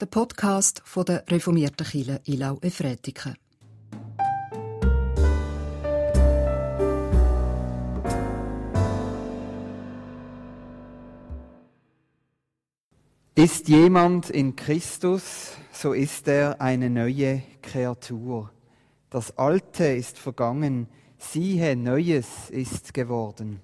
der Podcast von der reformierten Kirche Ilau Efretiken. Ist jemand in Christus, so ist er eine neue Kreatur. Das Alte ist vergangen, siehe, Neues ist geworden.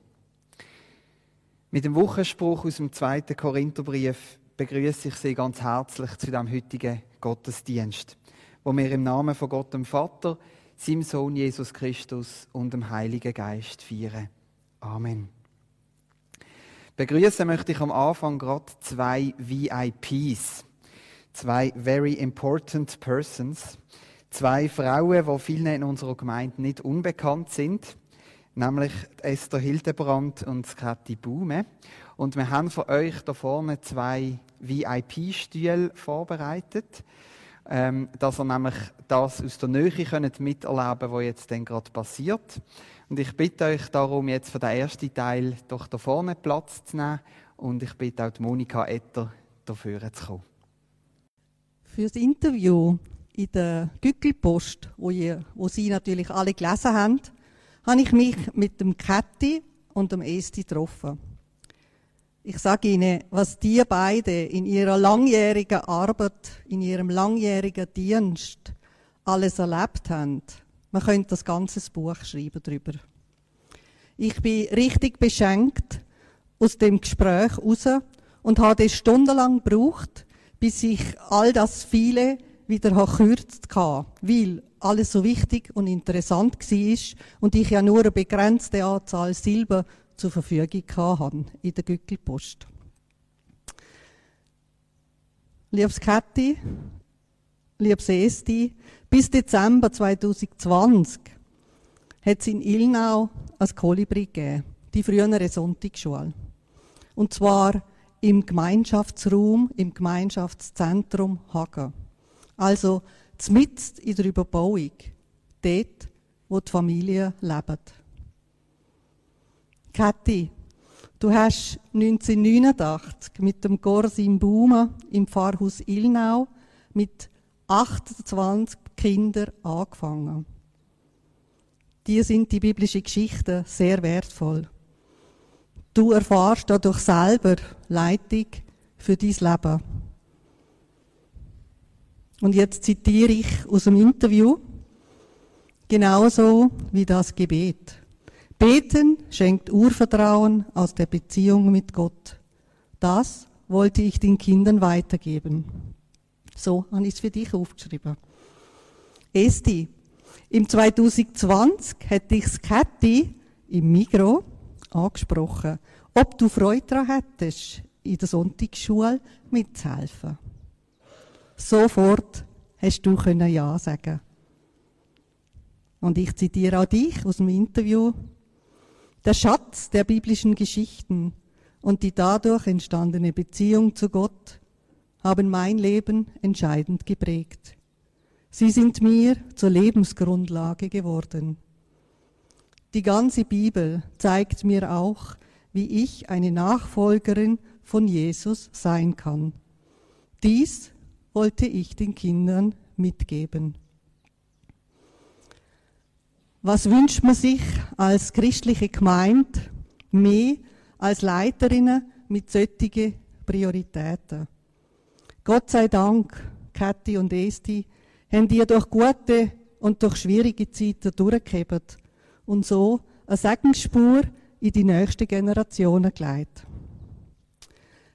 Mit dem Wochenspruch aus dem zweiten Korintherbrief begrüße ich Sie ganz herzlich zu dem heutigen Gottesdienst, wo wir im Namen von Gott dem Vater, seinem Sohn Jesus Christus und dem Heiligen Geist feiern. Amen. Begrüßen möchte ich am Anfang gerade zwei VIPs, zwei Very Important Persons, zwei Frauen, die vielen in unserer Gemeinde nicht unbekannt sind, nämlich Esther Hildebrand und Kathi Baume. Und wir haben für euch da vorne zwei VIP-Stühle vorbereitet, ähm, dass ihr nämlich das aus der Nähe könnt miterleben was jetzt denn gerade passiert. Und ich bitte euch darum, jetzt für den ersten Teil doch da vorne Platz zu nehmen und ich bitte auch die Monika Etter dafür zu kommen. Für das Interview in der Gückelpost, wo, ihr, wo Sie natürlich alle gelesen haben, habe ich mich mit dem Kätti und dem Esti getroffen. Ich sage Ihnen, was die beiden in ihrer langjährigen Arbeit, in ihrem langjährigen Dienst alles erlebt haben. Man könnte das ganze Buch schreiben darüber. Ich bin richtig beschenkt aus dem Gespräch raus und habe stundenlang gebraucht, bis ich all das viele wieder gekürzt habe, weil alles so wichtig und interessant war und ich ja nur eine begrenzte Anzahl Silber zur Verfügung hatte in der Gückelpost. Liebes Kathi, liebes Esti, bis Dezember 2020 hat es in Ilnau ein Kolibri gegeben, die frühere Sonntagsschule. Und zwar im Gemeinschaftsraum, im Gemeinschaftszentrum Hagen. Also zmitzt in der Überbauung, dort, wo die Familie lebt. Kathi, du hast 1989 mit dem Gorsim Baume im Pfarrhaus Ilnau mit 28 Kindern angefangen. Dir sind die biblischen Geschichten sehr wertvoll. Du erfahrst dadurch selber Leitung für dein Leben. Und jetzt zitiere ich aus dem Interview, genauso wie das Gebet. Beten schenkt Urvertrauen aus der Beziehung mit Gott. Das wollte ich den Kindern weitergeben. So habe ich es für dich aufgeschrieben. Esti, im 2020 hätte ich Kätti im Migro angesprochen, ob du Freude daran hättest, in der Sonntagsschule mitzuhelfen. Sofort hast du können Ja sagen. Und ich zitiere auch dich aus dem Interview. Der Schatz der biblischen Geschichten und die dadurch entstandene Beziehung zu Gott haben mein Leben entscheidend geprägt. Sie sind mir zur Lebensgrundlage geworden. Die ganze Bibel zeigt mir auch, wie ich eine Nachfolgerin von Jesus sein kann. Dies wollte ich den Kindern mitgeben. Was wünscht man sich als christliche Gemeinde mehr als Leiterinnen mit solchen Prioritäten? Gott sei Dank, Kathi und Esti, haben die durch gute und durch schwierige Zeiten durchgehebt und so eine Segensspur in die nächsten Generationen geleitet.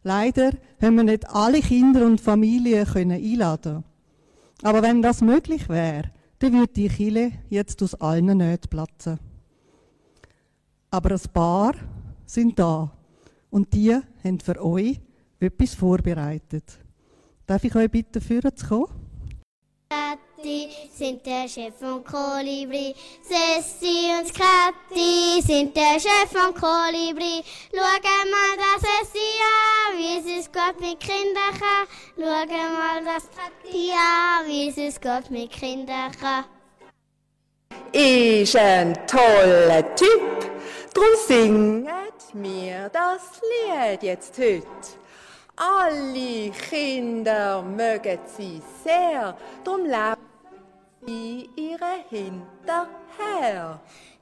Leider haben wir nicht alle Kinder und Familien können einladen. Aber wenn das möglich wäre, dann würde die Kille jetzt aus allen Nähten platzen. Aber ein paar sind da und die haben für euch etwas vorbereitet. Darf ich euch bitten, führen zu kommen? Kathi sind der Chef von Kolibri. Sessi und Kathi sind der Chef von Kolibri. Schau mal das Sessi an, wie es Gott mit Kindern. Schau mal das Kathi an, wie es Gott mit Kindern. Ist ein toller Typ, drum singet mir das Lied jetzt heute. Alle Kinder mögen sie sehr, drum laufen sie ihre hinterher.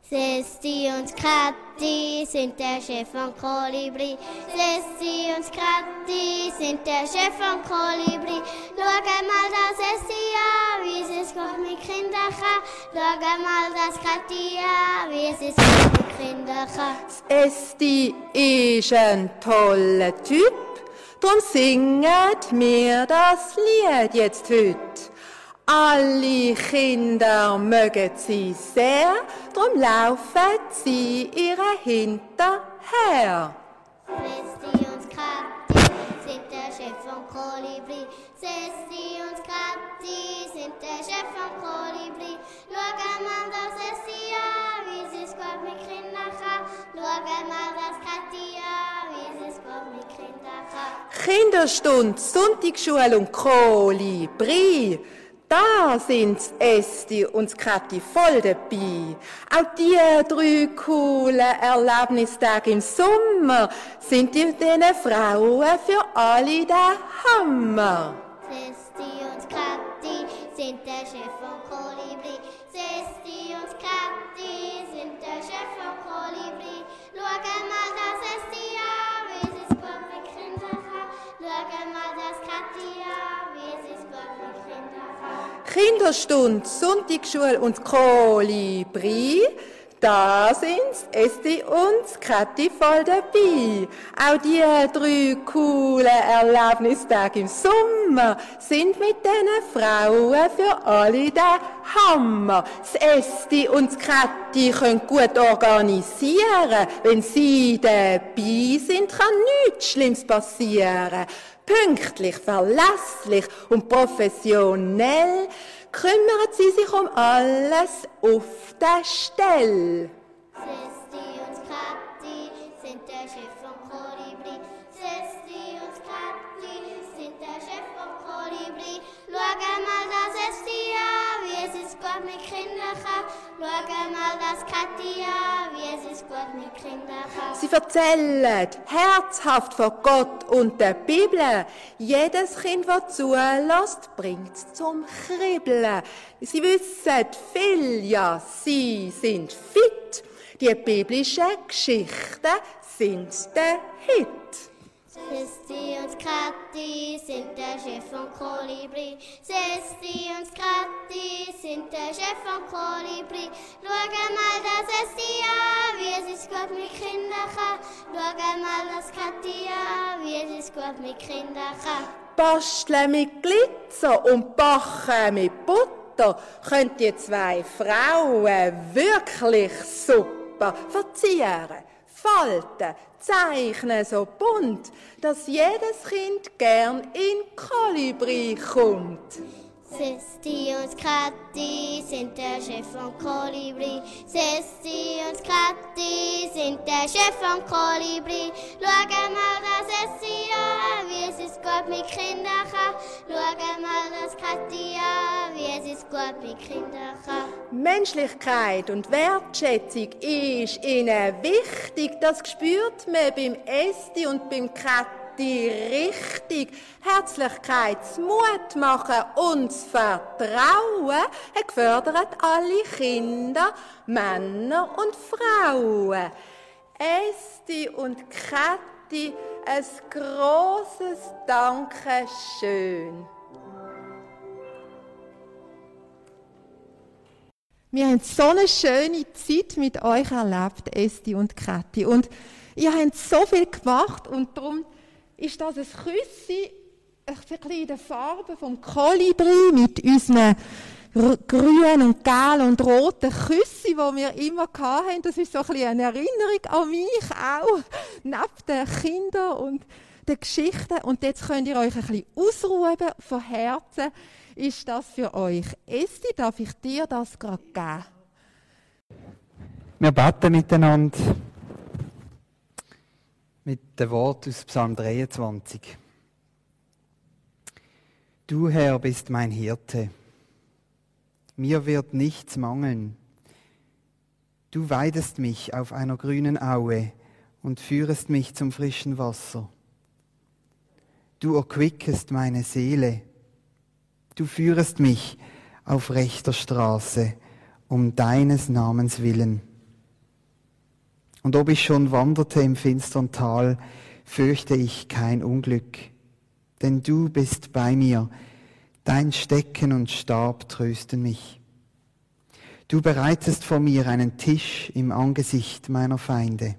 Sesti und Kratti sind der Chef von Kolibri. Sesti und Kratti sind der Chef von Kolibri. Schau mal das Sesti an, wie es ist Gott mit Kindern. Schau mal das Kratti an, wie es ist Gott mit Kindern kann. Esti ist ein toller Typ, drum singet mir das Lied jetzt heute. Alle Kinder mögen sie sehr, drum laufen sie ihre hinterher. Sesti und Kratti sind der Chef von Kolibri. Sesti und Kratti sind der Chef von Kolibri. Schau das Sesti an, wie es ist Gott mit mal das Katti an, wie es ist Gott mit Kindern kann. Kinderstund, Sonntagsschule und Kolibri. Da sind's Esti und Kathi voll dabei. Auch die drei coolen Erlebnistage im Sommer sind die diesen Frauen für alle der Hammer. Sesti und Katti sind der Chef Kinderstund, Sonntagsschule und Kolibri. Da sind's Esti und Kathi voll dabei. Auch die drei coolen Erlebnistage im Sommer sind mit diesen Frauen für alle der Hammer. Das Esti und das Kathi können gut organisieren. Wenn sie dabei sind, kann nichts Schlimmes passieren. Pünktlich, verlässlich und professionell kümmern sie sich um alles auf der Stelle. Sesti und Katti sind der Chef von Kolibri. Sesti und Katti sind der Chef von Kolibri. Schau mal das Sesti an, wie es ist Gott mit Kindern kann. Schau mal das Katti an, wie es Gott mit Kindern. Sie erzählen herzhaft von Gott und der Bibel. Jedes Kind, das zulässt, bringt zum Kribbeln. Sie wissen viel, ja, sie sind fit. Die biblischen Geschichten sind der Hit. Sesti und Katti sind der Chef von Kolibri. Sesti und Katti sind der Chef von Kolibri. Schau mal das Sesti an, wie es ist Gott mit Kindern. Schau mal das Katti an, wie es ist Gott mit Kindern. Basteln mit Glitzer und backen mit Butter können die zwei Frauen wirklich super verzieren, falten, zeichnen so bunt, dass jedes Kind gern in Kolibri kommt. Katti sind der Chef von Kolibri. Katti sind der Chef von Kolibri. Schau mal das Sesti an, wie es ist Gott mit Kindern. Schau mal das Katti an, wie es ist Gott mit Kindern. Menschlichkeit und Wertschätzung ist ihnen wichtig. Das spürt man beim Esti und beim Katti richtig. Herzlichkeit, Mut machen und das Vertrauen hat gefördert alle Kinder, Männer und Frauen. Esti und Kathi, ein großes Dankeschön. Wir haben so eine schöne Zeit mit euch erlebt, Esti und Kathi. Und ihr habt so viel gemacht und darum ist das ein Küssi, ein bisschen in der Farbe vom Kolibri mit unseren grünen und gelben und roten Küssi, die wir immer hatten. Das ist so ein eine Erinnerung an mich auch, neben den Kindern und den Geschichten. Und jetzt könnt ihr euch ein bisschen ausruhen von Herzen. Ist das für euch? Esti, darf ich dir das gerade geben? Wir beten miteinander dem Wort aus Psalm 23. Du Herr bist mein Hirte, mir wird nichts mangeln. Du weidest mich auf einer grünen Aue und führest mich zum frischen Wasser. du erquickest meine Seele. Du führest mich auf rechter Straße um deines Namens willen. Und ob ich schon wanderte im finstern Tal, fürchte ich kein Unglück, denn du bist bei mir, dein Stecken und Stab trösten mich. Du bereitest vor mir einen Tisch im Angesicht meiner Feinde.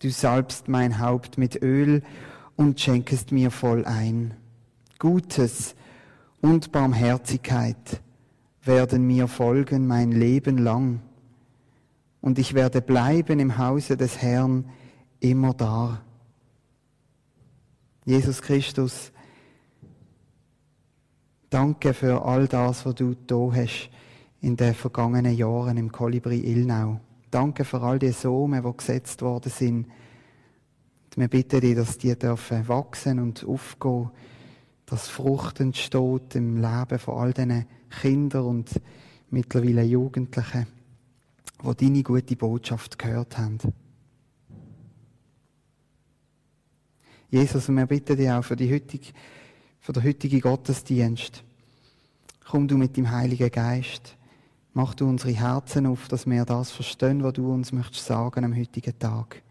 Du salbst mein Haupt mit Öl und schenkest mir voll ein. Gutes und Barmherzigkeit werden mir folgen mein Leben lang, und ich werde bleiben im Hause des Herrn immer da. Jesus Christus, danke für all das, was du da hast in den vergangenen Jahren im Kolibri Ilnau. Danke für all die Samen, die gesetzt worden sind. Und wir bitten dich, dass die dürfen wachsen und aufgehen, dass Frucht entsteht im Leben von all diesen Kindern und mittlerweile Jugendlichen, die deine gute Botschaft gehört haben. Jesus, wir bitten dich auch für, die heutige, für den heutigen Gottesdienst. Komm du mit dem Heiligen Geist. Mach du unsere Herzen auf, dass wir das verstehen, was du uns möchtest sagen am heutigen Tag.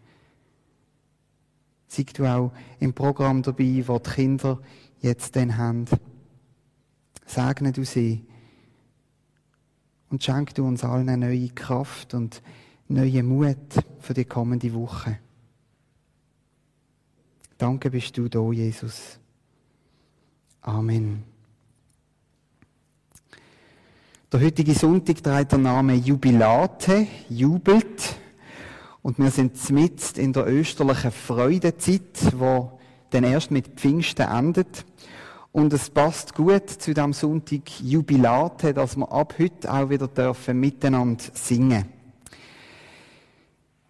Sei du auch im Programm dabei, wo die Kinder jetzt den haben. Segne du sie und schenk du uns allen eine neue Kraft und neue Mut für die kommende Woche. Danke bist du da, Jesus. Amen. Der heutige Sonntag trägt der Name Jubilate, jubelt. Und wir sind mitten in der österlichen Freudezeit, wo dann erst mit Pfingsten endet. Und es passt gut zu dem Sonntag Jubilate, dass wir ab heute auch wieder dürfen miteinander singen.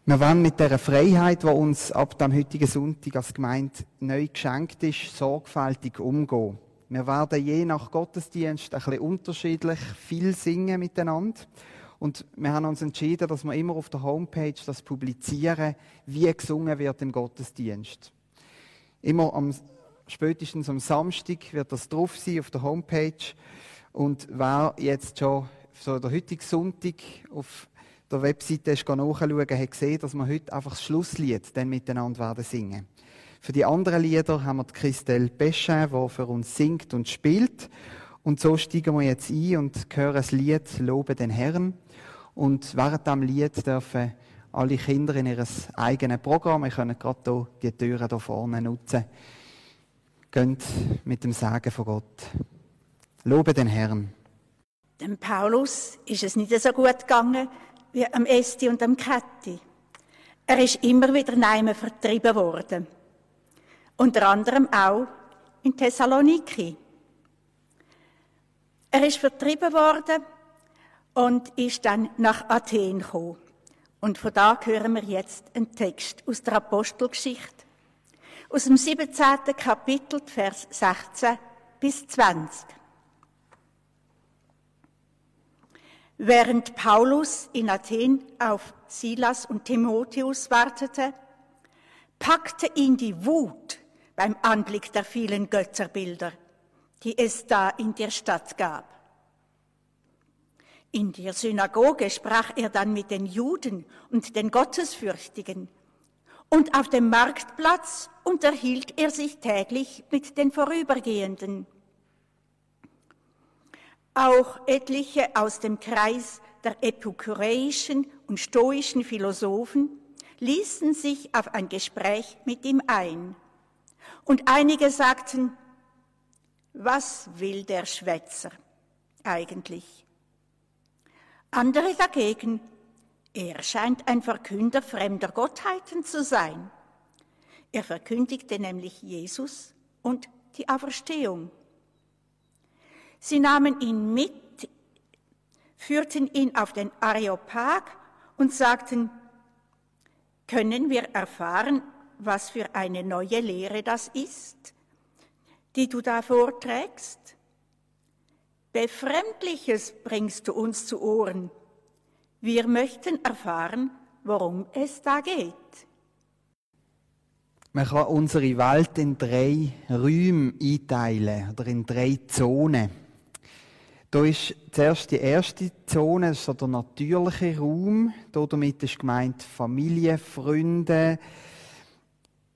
Wir wollen mit der Freiheit, die uns ab dem heutigen Sonntag als Gemeinde neu geschenkt ist, sorgfältig umgehen. Wir werden je nach Gottesdienst ein bisschen unterschiedlich viel singen miteinander. Und wir haben uns entschieden, dass wir immer auf der Homepage das publizieren, wie gesungen wird im Gottesdienst. Immer am spätestens am Samstag wird das drauf sein auf der Homepage. Und wer jetzt schon so der heutige Sonntag auf der Webseite ist nachschauen, hat gesehen, dass wir heute einfach das Schlusslied dann miteinander werden singen. Für die anderen Lieder haben wir die Christelle Peschin, die für uns singt und spielt. Und so steigen wir jetzt ein und hören das Lied Lobe den Herrn. Und während diesem Lied dürfen alle Kinder in ihr eigenes Programm, wir können gerade hier die Türen hier vorne nutzen, Geht mit dem Sagen von Gott. Lobe den Herrn. Dem Paulus ist es nicht so gut gegangen wie am Esti und am Ketti. Er ist immer wieder neime vertrieben worden. Unter anderem auch in Thessaloniki. Er ist vertrieben worden und ist dann nach Athen gekommen. Und von da hören wir jetzt einen Text aus der Apostelgeschichte aus dem 17. Kapitel, Vers 16 bis 20. Während Paulus in Athen auf Silas und Timotheus wartete, packte ihn die Wut beim Anblick der vielen Götterbilder, die es da in der Stadt gab. In der Synagoge sprach er dann mit den Juden und den Gottesfürchtigen und auf dem Marktplatz unterhielt er sich täglich mit den Vorübergehenden. Auch etliche aus dem Kreis der epikureischen und stoischen Philosophen ließen sich auf ein Gespräch mit ihm ein. Und einige sagten, was will der Schwätzer eigentlich? Andere dagegen er scheint ein Verkünder fremder Gottheiten zu sein. Er verkündigte nämlich Jesus und die Auferstehung. Sie nahmen ihn mit, führten ihn auf den Areopag und sagten, können wir erfahren, was für eine neue Lehre das ist, die du da vorträgst? Befremdliches bringst du uns zu Ohren wir möchten erfahren, worum es da geht. Man kann unsere Welt in drei Räume einteilen oder in drei Zonen. Da ist zuerst die erste Zone, das ist so der natürliche Raum. Damit ist gemeint Familie, Freunde,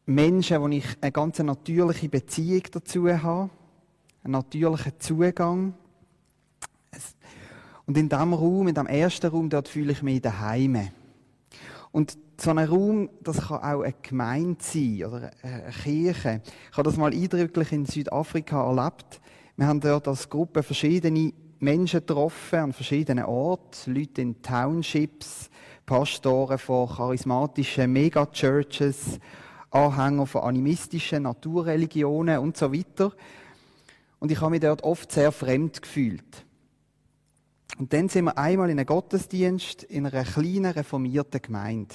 Menschen, wo ich eine ganz natürliche Beziehung dazu habe, einen natürlichen Zugang. Und in diesem Raum, in dem ersten Raum, dort fühle ich mich daheim. Und so ein Raum, das kann auch eine Gemeinde sein oder eine Kirche. Ich habe das mal eindrücklich in Südafrika erlebt. Wir haben dort als Gruppe verschiedene Menschen getroffen an verschiedenen Orten, Leute in Townships, Pastoren von charismatischen Megachurches, Anhänger von animistischen Naturreligionen und so weiter. Und ich habe mich dort oft sehr fremd gefühlt. Und dann sind wir einmal in einem Gottesdienst in einer kleinen reformierten Gemeinde.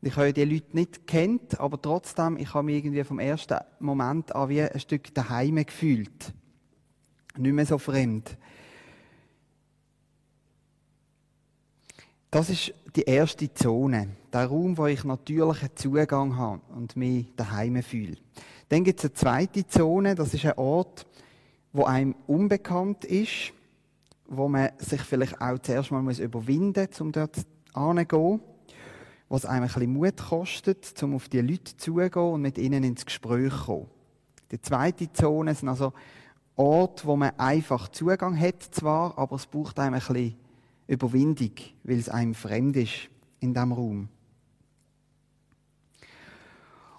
Ich habe die Leute nicht kennt, aber trotzdem, ich habe mich irgendwie vom ersten Moment an wie ein Stück daheim gefühlt. Nicht mehr so fremd. Das ist die erste Zone, der Raum, wo ich natürlichen Zugang habe und mich daheim fühle. Dann gibt es eine zweite Zone, das ist ein Ort, wo einem unbekannt ist, wo man sich vielleicht auch zuerst mal überwinden muss, um dort hinzugehen, was einem ein bisschen Mut kostet, um auf die Leute zuzugehen und mit ihnen ins Gespräch zu kommen. Die zweite Zone sind also Orte, wo man einfach Zugang hat zwar, aber es braucht einem ein bisschen Überwindung, weil es einem fremd ist in diesem Raum.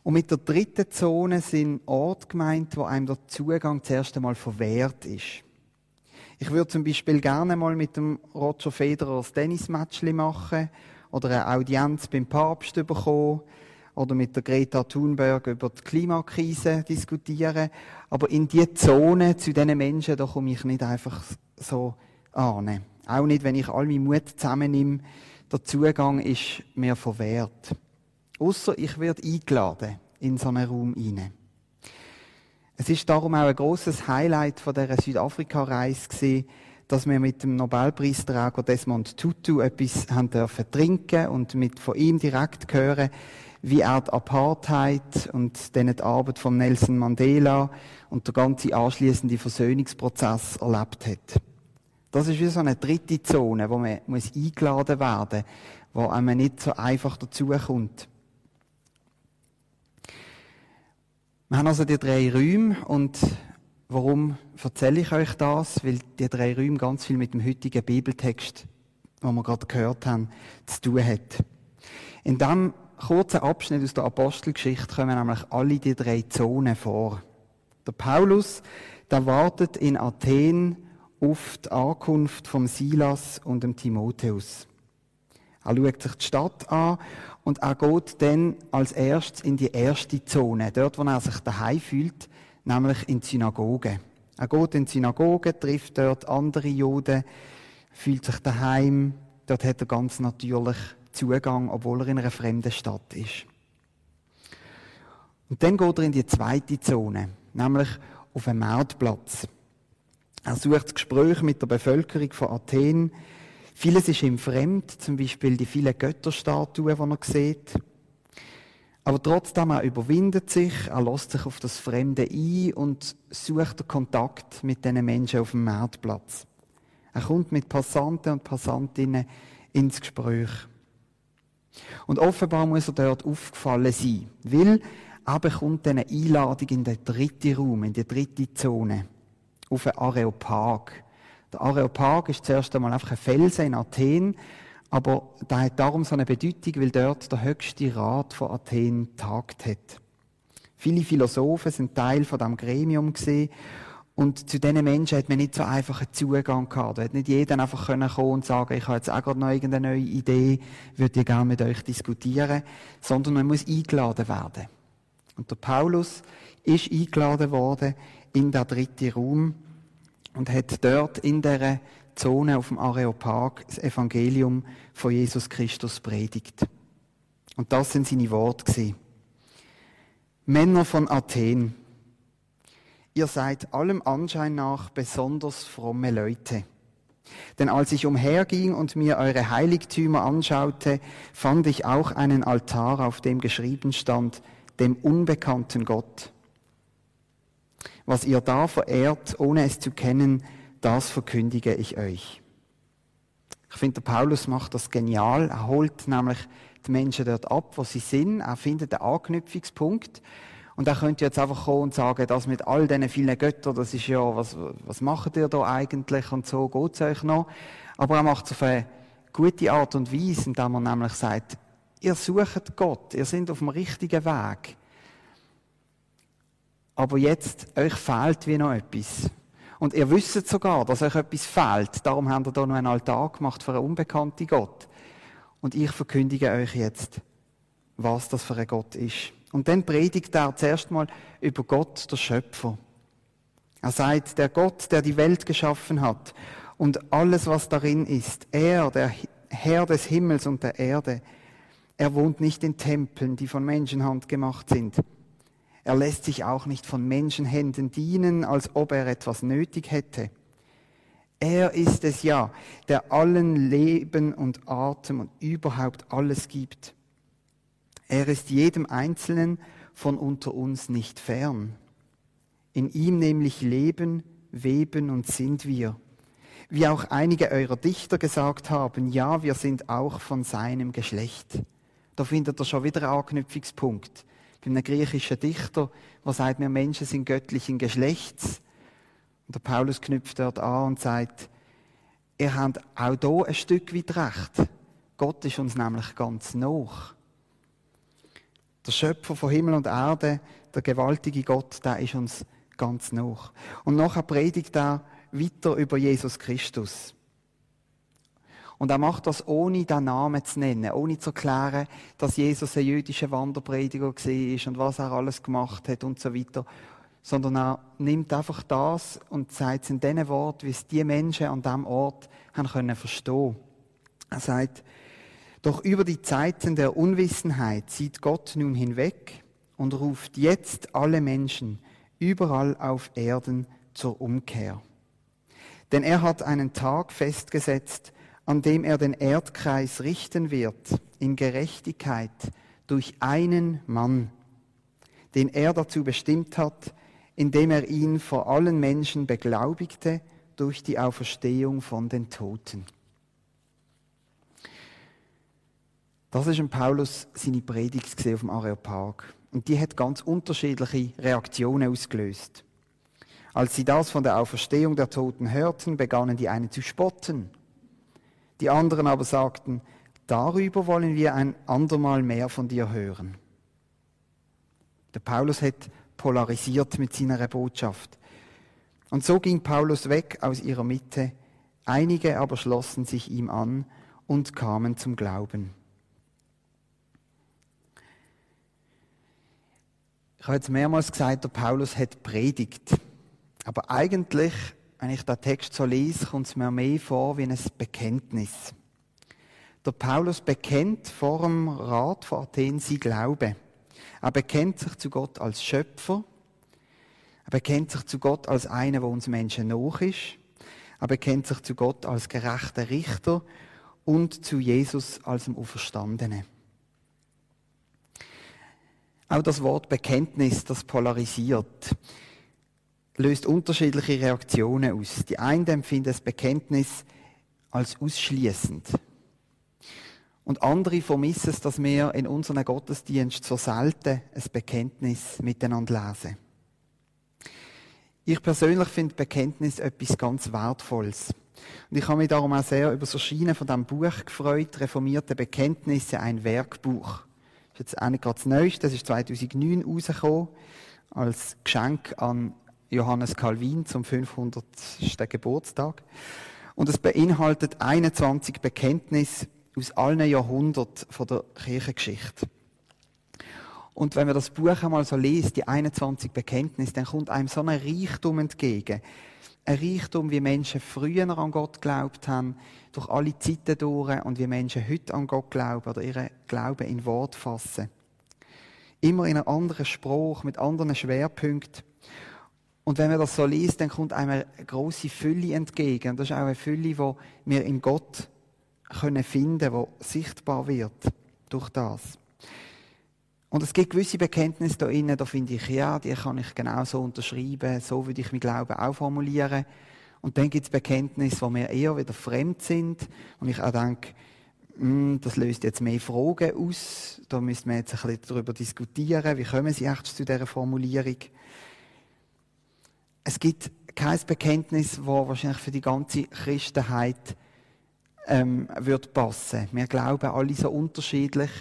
Und mit der dritten Zone sind Orte gemeint, wo einem der Zugang zuerst einmal verwehrt ist. Ich würde zum Beispiel gerne mal mit dem Roger Federer das Tennismatch machen oder eine Audienz beim Papst bekommen oder mit der Greta Thunberg über die Klimakrise diskutieren. Aber in diese Zone zu diesen Menschen, da komme ich nicht einfach so an. Auch nicht, wenn ich all meinen Mut zusammennehme. Der Zugang ist mir verwehrt. Außer ich werde eingeladen in so einen Raum hinein. Es ist darum auch ein großes Highlight von dieser Südafrika-Reise dass wir mit dem Nobelpreisträger Desmond Tutu etwas haben dürfen trinken und mit von ihm direkt hören, wie er die Apartheid und dann die Arbeit von Nelson Mandela und der ganze anschließende Versöhnungsprozess erlebt hat. Das ist wie so eine dritte Zone, wo man eingeladen werden muss, wo einem nicht so einfach dazukommt. Wir haben also die drei Räume und warum erzähle ich euch das? Weil die drei Räume ganz viel mit dem heutigen Bibeltext, den wir gerade gehört haben, zu tun hat. In diesem kurzen Abschnitt aus der Apostelgeschichte kommen nämlich alle die drei Zonen vor. Der Paulus, der wartet in Athen auf die Ankunft von Silas und dem Timotheus. Er schaut sich die Stadt an und er geht dann als erstes in die erste Zone, dort, wo er sich daheim fühlt, nämlich in die Synagoge. Er geht in die Synagoge, trifft dort andere Juden, fühlt sich daheim. Dort hat er ganz natürlich Zugang, obwohl er in einer fremden Stadt ist. Und dann geht er in die zweite Zone, nämlich auf einen Marktplatz. Er sucht das Gespräch mit der Bevölkerung von Athen. Vieles ist ihm fremd, zum Beispiel die vielen Götterstatuen, die er sieht. Aber trotzdem, er überwindet sich, er lässt sich auf das Fremde ein und sucht den Kontakt mit diesen Menschen auf dem Marktplatz. Er kommt mit Passanten und Passantinnen ins Gespräch. Und offenbar muss er dort aufgefallen sein, weil er bekommt eine Einladung in den dritten Raum, in die dritte Zone auf einen Areopag. Der Areopag ist zuerst einmal einfach ein Felsen in Athen, aber der hat darum so eine Bedeutung, weil dort der höchste Rat von Athen tagt hat. Viele Philosophen sind Teil von dem Gremium gesehen und zu diesen Menschen hat man nicht so einfach einen Zugang gehabt. Da hat nicht jeder einfach können kommen und sagen, ich habe jetzt auch gerade noch irgendeine neue Idee, würde ich gerne mit euch diskutieren, sondern man muss eingeladen werden. Und der Paulus ist eingeladen worden in der dritten Raum und hat dort in der Zone auf dem Areopag das Evangelium von Jesus Christus predigt. Und das sind seine Worte. Männer von Athen, ihr seid allem Anschein nach besonders fromme Leute. Denn als ich umherging und mir eure Heiligtümer anschaute, fand ich auch einen Altar, auf dem geschrieben stand, dem unbekannten Gott. Was ihr da verehrt, ohne es zu kennen, das verkündige ich euch. Ich finde, der Paulus macht das genial. Er holt nämlich die Menschen dort ab, wo sie sind. Er findet den Anknüpfungspunkt. Und er könnte jetzt einfach kommen und sagen, das mit all diesen vielen Göttern, das ist ja, was, was macht ihr da eigentlich und so, geht's euch noch? Aber er macht es auf eine gute Art und Weise, indem er nämlich sagt, ihr sucht Gott, ihr seid auf dem richtigen Weg. Aber jetzt, euch fehlt wie noch etwas. Und ihr wisst sogar, dass euch etwas fehlt. Darum habt ihr da noch einen Altar gemacht für einen unbekannten Gott. Und ich verkündige euch jetzt, was das für ein Gott ist. Und dann predigt er zuerst mal über Gott, der Schöpfer. Er sagt, der Gott, der die Welt geschaffen hat und alles, was darin ist, er, der Herr des Himmels und der Erde, er wohnt nicht in Tempeln, die von Menschenhand gemacht sind. Er lässt sich auch nicht von Menschenhänden dienen, als ob er etwas nötig hätte. Er ist es ja, der allen Leben und Atem und überhaupt alles gibt. Er ist jedem Einzelnen von unter uns nicht fern. In ihm nämlich leben, weben und sind wir. Wie auch einige eurer Dichter gesagt haben, ja, wir sind auch von seinem Geschlecht. Da findet ihr schon wieder einen Anknüpfungspunkt. Bei einem griechischen Dichter, der sagt, wir Menschen sind göttlichen Geschlechts. Und der Paulus knüpft dort an und sagt, ihr habt auch hier ein Stück weit recht. Gott ist uns nämlich ganz noch. Der Schöpfer von Himmel und Erde, der gewaltige Gott, der ist uns ganz noch. Und nachher predigt er weiter über Jesus Christus. Und er macht das ohne den Namen zu nennen, ohne zu erklären, dass Jesus ein jüdischer Wanderprediger war und was er alles gemacht hat und so weiter. Sondern er nimmt einfach das und sagt es in diesen Worten, wie es die Menschen an diesem Ort haben können verstehen. Er sagt, doch über die Zeiten der Unwissenheit sieht Gott nun hinweg und ruft jetzt alle Menschen überall auf Erden zur Umkehr. Denn er hat einen Tag festgesetzt, an dem er den Erdkreis richten wird in Gerechtigkeit durch einen Mann, den er dazu bestimmt hat, indem er ihn vor allen Menschen beglaubigte durch die Auferstehung von den Toten. Das ist ein Paulus seine Predigt auf dem Areopag. Und die hat ganz unterschiedliche Reaktionen ausgelöst. Als sie das von der Auferstehung der Toten hörten, begannen die einen zu spotten. Die anderen aber sagten, darüber wollen wir ein andermal mehr von dir hören. Der Paulus hat polarisiert mit seiner Botschaft. Und so ging Paulus weg aus ihrer Mitte, einige aber schlossen sich ihm an und kamen zum Glauben. Ich habe jetzt mehrmals gesagt, der Paulus hat predigt. Aber eigentlich, wenn ich den Text so lese, kommt es mir mehr vor wie ein Bekenntnis. Der Paulus bekennt vor dem Rat von Athen sein Glaube. Er bekennt sich zu Gott als Schöpfer. Er bekennt sich zu Gott als einer, der uns Menschen nach ist. Er bekennt sich zu Gott als gerechter Richter und zu Jesus als dem Auferstandenen. Auch das Wort Bekenntnis, das polarisiert, löst unterschiedliche Reaktionen aus. Die einen empfinden das Bekenntnis als ausschließend. Und andere vermissen es, dass wir in unserem Gottesdienst so selten ein Bekenntnis miteinander lesen. Ich persönlich finde Bekenntnis etwas ganz Wertvolles. Und ich habe mich darum auch sehr über das Erscheinen von diesem Buch gefreut, Reformierte Bekenntnisse, ein Werkbuch ist jetzt auch nicht gerade das Neueste, das ist 2009 rausgekommen, als Geschenk an Johannes Calvin zum 500. Geburtstag. Und es beinhaltet 21 Bekenntnisse aus allen Jahrhunderten von der Kirchengeschichte. Und wenn man das Buch einmal so liest, die 21 Bekenntnisse, dann kommt einem so ein Reichtum entgegen ein Reichtum, wie Menschen früher an Gott geglaubt haben, durch alle Zeiten durch und wie Menschen heute an Gott glauben oder ihre Glauben in Wort fassen. Immer in einem anderen Spruch, mit anderen Schwerpunkten. Und wenn man das so liest, dann kommt einem eine grosse Fülle entgegen. Das ist auch eine Fülle, die wir in Gott können finden, die sichtbar wird durch das. Und es gibt gewisse Bekenntnisse da innen, da finde ich, ja, die kann ich genau so unterschreiben, so würde ich mein Glauben auch formulieren. Und dann gibt es Bekenntnisse, die mir eher wieder fremd sind. Und ich auch denke, hm, das löst jetzt mehr Fragen aus. Da müssen wir jetzt ein bisschen darüber diskutieren. Wie kommen Sie echt zu dieser Formulierung? Es gibt kein Bekenntnis, das wahrscheinlich für die ganze Christenheit ähm, wird passen. Wir glauben alle so unterschiedlich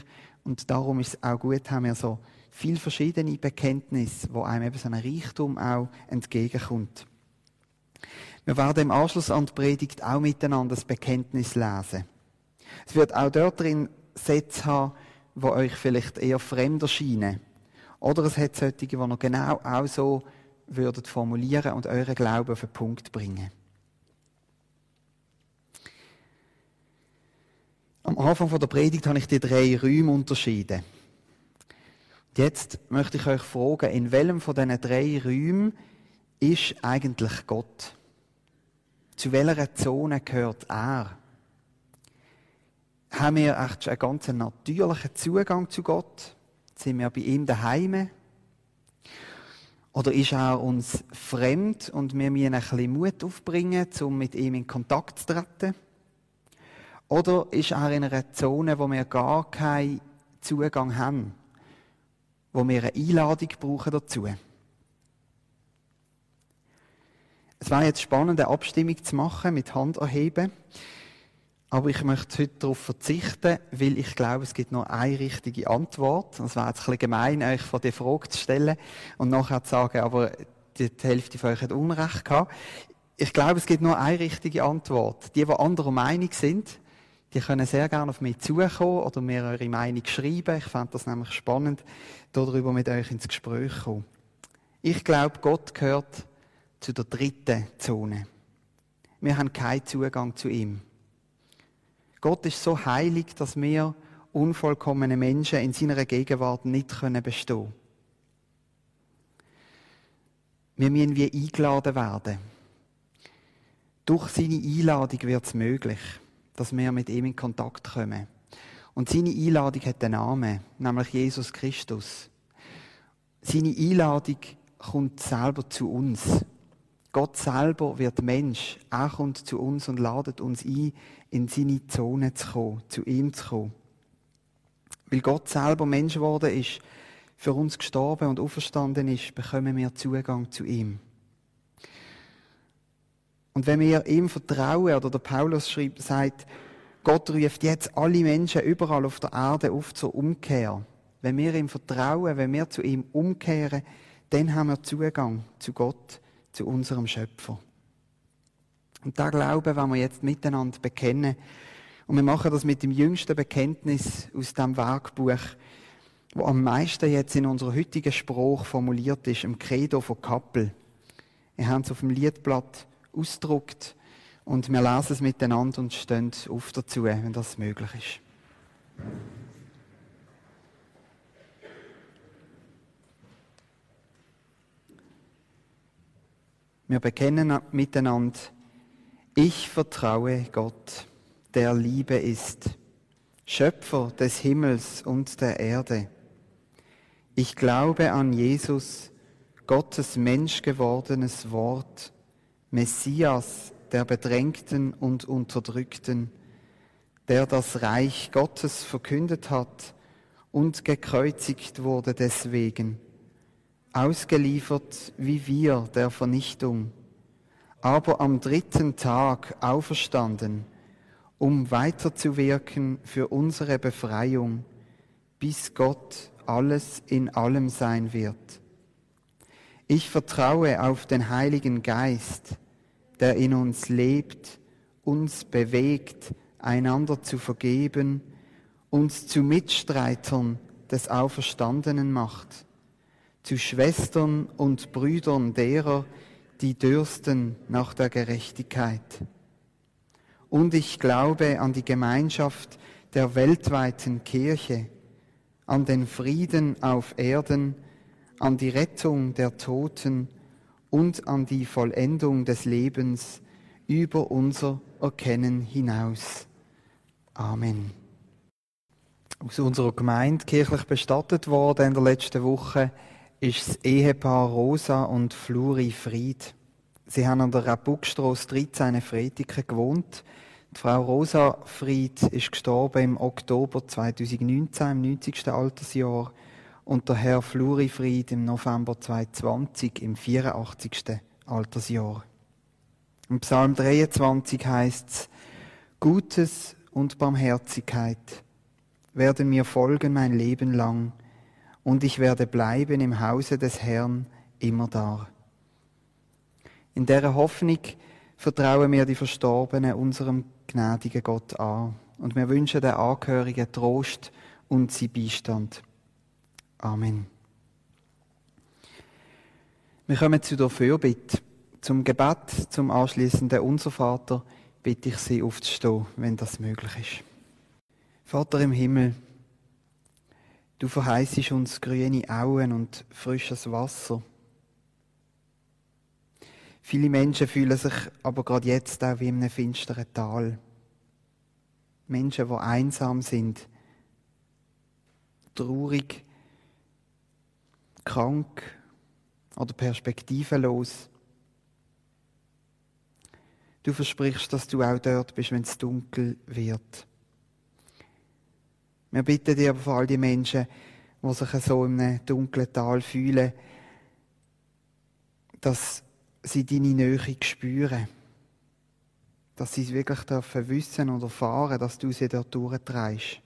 und darum ist es auch gut, haben wir so viele verschiedene Bekenntnisse, wo einem eben so ein Reichtum auch entgegenkommt. Wir werden im Anschluss an die Predigt auch miteinander das Bekenntnis lesen. Es wird auch dort drin Sätze haben, die euch vielleicht eher fremd erscheinen. Oder es hat solche, die noch genau auch so würdet formulieren und euren Glauben auf den Punkt bringen. Am Anfang der Predigt habe ich die drei Räume unterschieden. Jetzt möchte ich euch fragen, in welchem von diesen drei Räumen ist eigentlich Gott? Zu welcher Zone gehört er? Haben wir einen ganz natürlichen Zugang zu Gott? Sind wir bei ihm daheim? Oder ist er uns fremd und wir müssen ein bisschen Mut aufbringen, um mit ihm in Kontakt zu treten? Oder ist er in einer Zone, wo wir gar keinen Zugang haben? Wo wir eine Einladung brauchen dazu? Es war jetzt spannend, eine Abstimmung zu machen mit Handerheben. Aber ich möchte heute darauf verzichten, weil ich glaube, es gibt nur eine richtige Antwort. Es wäre jetzt ein bisschen gemein, euch vor die Frage zu stellen und nachher zu sagen, aber die Hälfte von euch hat Unrecht gehabt. Ich glaube, es gibt nur eine richtige Antwort. Die, die anderer Meinung sind, die können sehr gerne auf mich zukommen oder mir eure Meinung schreiben. Ich fand das nämlich spannend, darüber mit euch ins Gespräch zu kommen. Ich glaube, Gott gehört zu der dritten Zone. Wir haben keinen Zugang zu ihm. Gott ist so heilig, dass wir unvollkommene Menschen in seiner Gegenwart nicht können bestehen. Wir müssen wie eingeladen werden. Durch seine Einladung wird es möglich, dass wir mit ihm in Kontakt kommen. Und seine Einladung hat den Namen, nämlich Jesus Christus. Seine Einladung kommt selber zu uns. Gott selber wird Mensch. Er kommt zu uns und ladet uns ein, in seine Zone zu kommen, zu ihm zu kommen. Weil Gott selber Mensch geworden ist, für uns gestorben und auferstanden ist, bekommen wir Zugang zu ihm. Und wenn wir ihm vertrauen, oder der Paulus schreibt, sagt, Gott ruft jetzt alle Menschen überall auf der Erde auf zur Umkehr. Wenn wir ihm vertrauen, wenn wir zu ihm umkehren, dann haben wir Zugang zu Gott zu unserem Schöpfer. Und da Glauben wollen wir jetzt miteinander bekennen. Und wir machen das mit dem jüngsten Bekenntnis aus dem Werkbuch, wo am meisten jetzt in unserer heutigen Spruch formuliert ist, im Credo von Kappel. Wir haben es auf dem Liedblatt ausgedruckt und wir lesen es miteinander und stehen auf dazu, wenn das möglich ist. Wir bekennen miteinander, ich vertraue Gott, der Liebe ist, Schöpfer des Himmels und der Erde. Ich glaube an Jesus, Gottes menschgewordenes Wort, Messias der Bedrängten und Unterdrückten, der das Reich Gottes verkündet hat und gekreuzigt wurde deswegen ausgeliefert wie wir der Vernichtung, aber am dritten Tag auferstanden, um weiterzuwirken für unsere Befreiung, bis Gott alles in allem sein wird. Ich vertraue auf den Heiligen Geist, der in uns lebt, uns bewegt, einander zu vergeben, uns zu Mitstreitern des Auferstandenen macht zu Schwestern und Brüdern derer, die dürsten nach der Gerechtigkeit. Und ich glaube an die Gemeinschaft der weltweiten Kirche, an den Frieden auf Erden, an die Rettung der Toten und an die Vollendung des Lebens über unser Erkennen hinaus. Amen. aus unserer Gemeinde kirchlich bestattet worden in der letzten Woche ist das Ehepaar Rosa und Fluri Fried. Sie haben an der Rapukstrasse 13 in Freitiken gewohnt. Die Frau Rosa Fried ist gestorben im Oktober 2019, im 90. Altersjahr, und der Herr Fluri Fried im November 2020, im 84. Altersjahr. Im Psalm 23 heißt es, Gutes und Barmherzigkeit werden mir folgen mein Leben lang, und ich werde bleiben im Hause des Herrn immer da. In der Hoffnung vertrauen wir die Verstorbenen unserem gnädigen Gott an und wir wünschen den Angehörigen Trost und sie Beistand. Amen. Wir kommen zu der Fürbitte. Zum Gebet, zum anschließenden Unser Vater, bitte ich Sie aufzustehen, wenn das möglich ist. Vater im Himmel, du verheißest uns grüne Auen und frisches Wasser. Viele Menschen fühlen sich aber gerade jetzt auch wie in einem finsteren Tal. Menschen, die einsam sind, traurig, krank oder perspektivenlos. Du versprichst, dass du auch dort bist, wenn es dunkel wird. Wir bitten dir aber vor all die Menschen, die sich so in einem dunklen Tal fühlen, dass sie deine Nähe spüren. Dass sie es wirklich dürfen wissen und erfahren, dass du sie dort durchtreibst.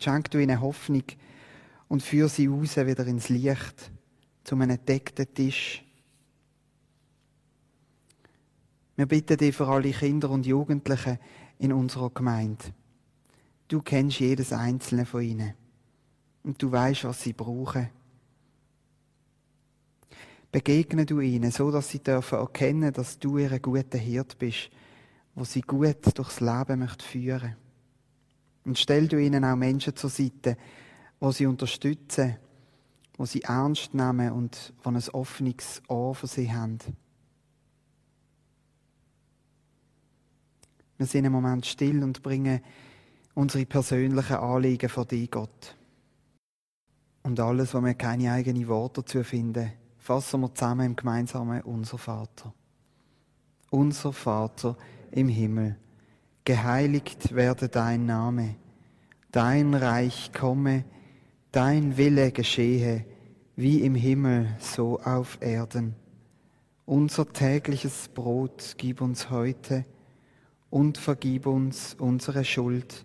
Schenk du ihnen Hoffnung und führ sie raus wieder ins Licht, zu einem entdeckten Tisch, Wir bitten dich für alle Kinder und Jugendlichen in unserer Gemeinde. Du kennst jedes einzelne von ihnen. Und du weißt, was sie brauchen. Begegne du ihnen, so dass sie dürfen erkennen, dass du ihre gute Hirt bist, wo sie gut durchs Leben möchte führen. Und stell du ihnen auch Menschen zur Seite, wo sie unterstützen, wo sie ernst nehmen und wo ein offenes Ohr für sie haben. Wir sind im Moment still und bringen unsere persönlichen Anliegen vor dich, Gott. Und alles, wo wir keine eigenen Worte dazu finden, fassen wir zusammen im gemeinsamen Unser Vater. Unser Vater im Himmel, geheiligt werde dein Name, dein Reich komme, dein Wille geschehe, wie im Himmel, so auf Erden. Unser tägliches Brot gib uns heute, und vergib uns unsere Schuld,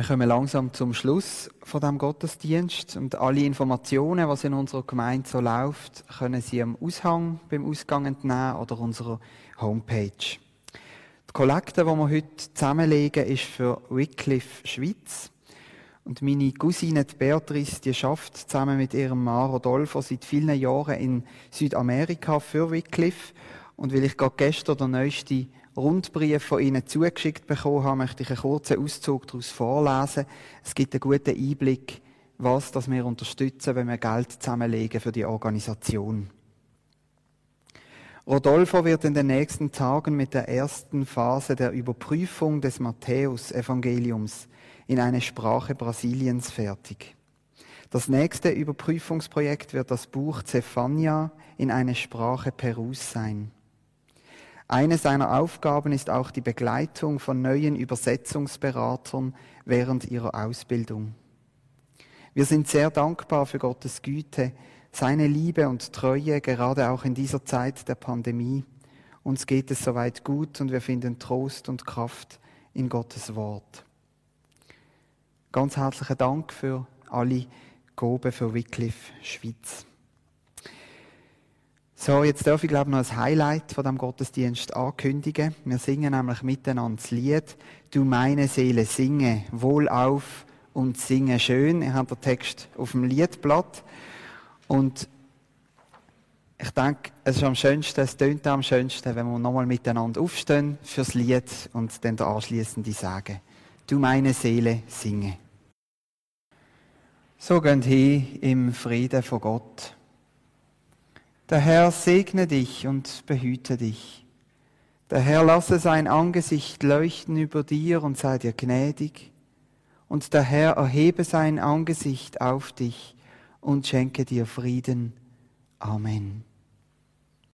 Wir kommen langsam zum Schluss von dem Gottesdienst und alle Informationen, was in unserer Gemeinde so läuft, können Sie am Aushang beim Ausgang entnehmen oder unserer Homepage. Die Kollekte, die wir heute zusammenlegen, ist für Wycliffe Schweiz. Und meine Cousine Beatrice, die schafft zusammen mit ihrem Mann Rodolfo seit vielen Jahren in Südamerika für Wycliffe. Und weil ich gerade gestern der neueste Rundbrief von Ihnen zugeschickt bekommen habe, möchte ich einen kurzen Auszug daraus vorlesen. Es gibt einen guten Einblick, was das wir unterstützen, wenn wir Geld zusammenlegen für die Organisation. Rodolfo wird in den nächsten Tagen mit der ersten Phase der Überprüfung des Matthäus-Evangeliums in eine Sprache Brasiliens fertig. Das nächste Überprüfungsprojekt wird das Buch Zephania in eine Sprache Perus sein. Eine seiner Aufgaben ist auch die Begleitung von neuen Übersetzungsberatern während ihrer Ausbildung. Wir sind sehr dankbar für Gottes Güte, seine Liebe und Treue, gerade auch in dieser Zeit der Pandemie. Uns geht es soweit gut und wir finden Trost und Kraft in Gottes Wort. Ganz herzlichen Dank für alle Gobe für Wycliffe Schweiz. So, jetzt darf ich glaube ich, noch ein Highlight von dem Gottesdienst ankündigen. Wir singen nämlich miteinander das Lied Du meine Seele singe, wohlauf und singen schön. Ihr habt den Text auf dem Liedblatt. Und ich denke, es ist am schönsten, es tönt am schönsten, wenn wir nochmal miteinander aufstehen fürs Lied und dann der anschließende sagen. Du meine Seele singe. So gehen hin im Frieden von Gott. Der Herr segne dich und behüte dich. Der Herr lasse sein Angesicht leuchten über dir und sei dir gnädig. Und der Herr erhebe sein Angesicht auf dich und schenke dir Frieden. Amen.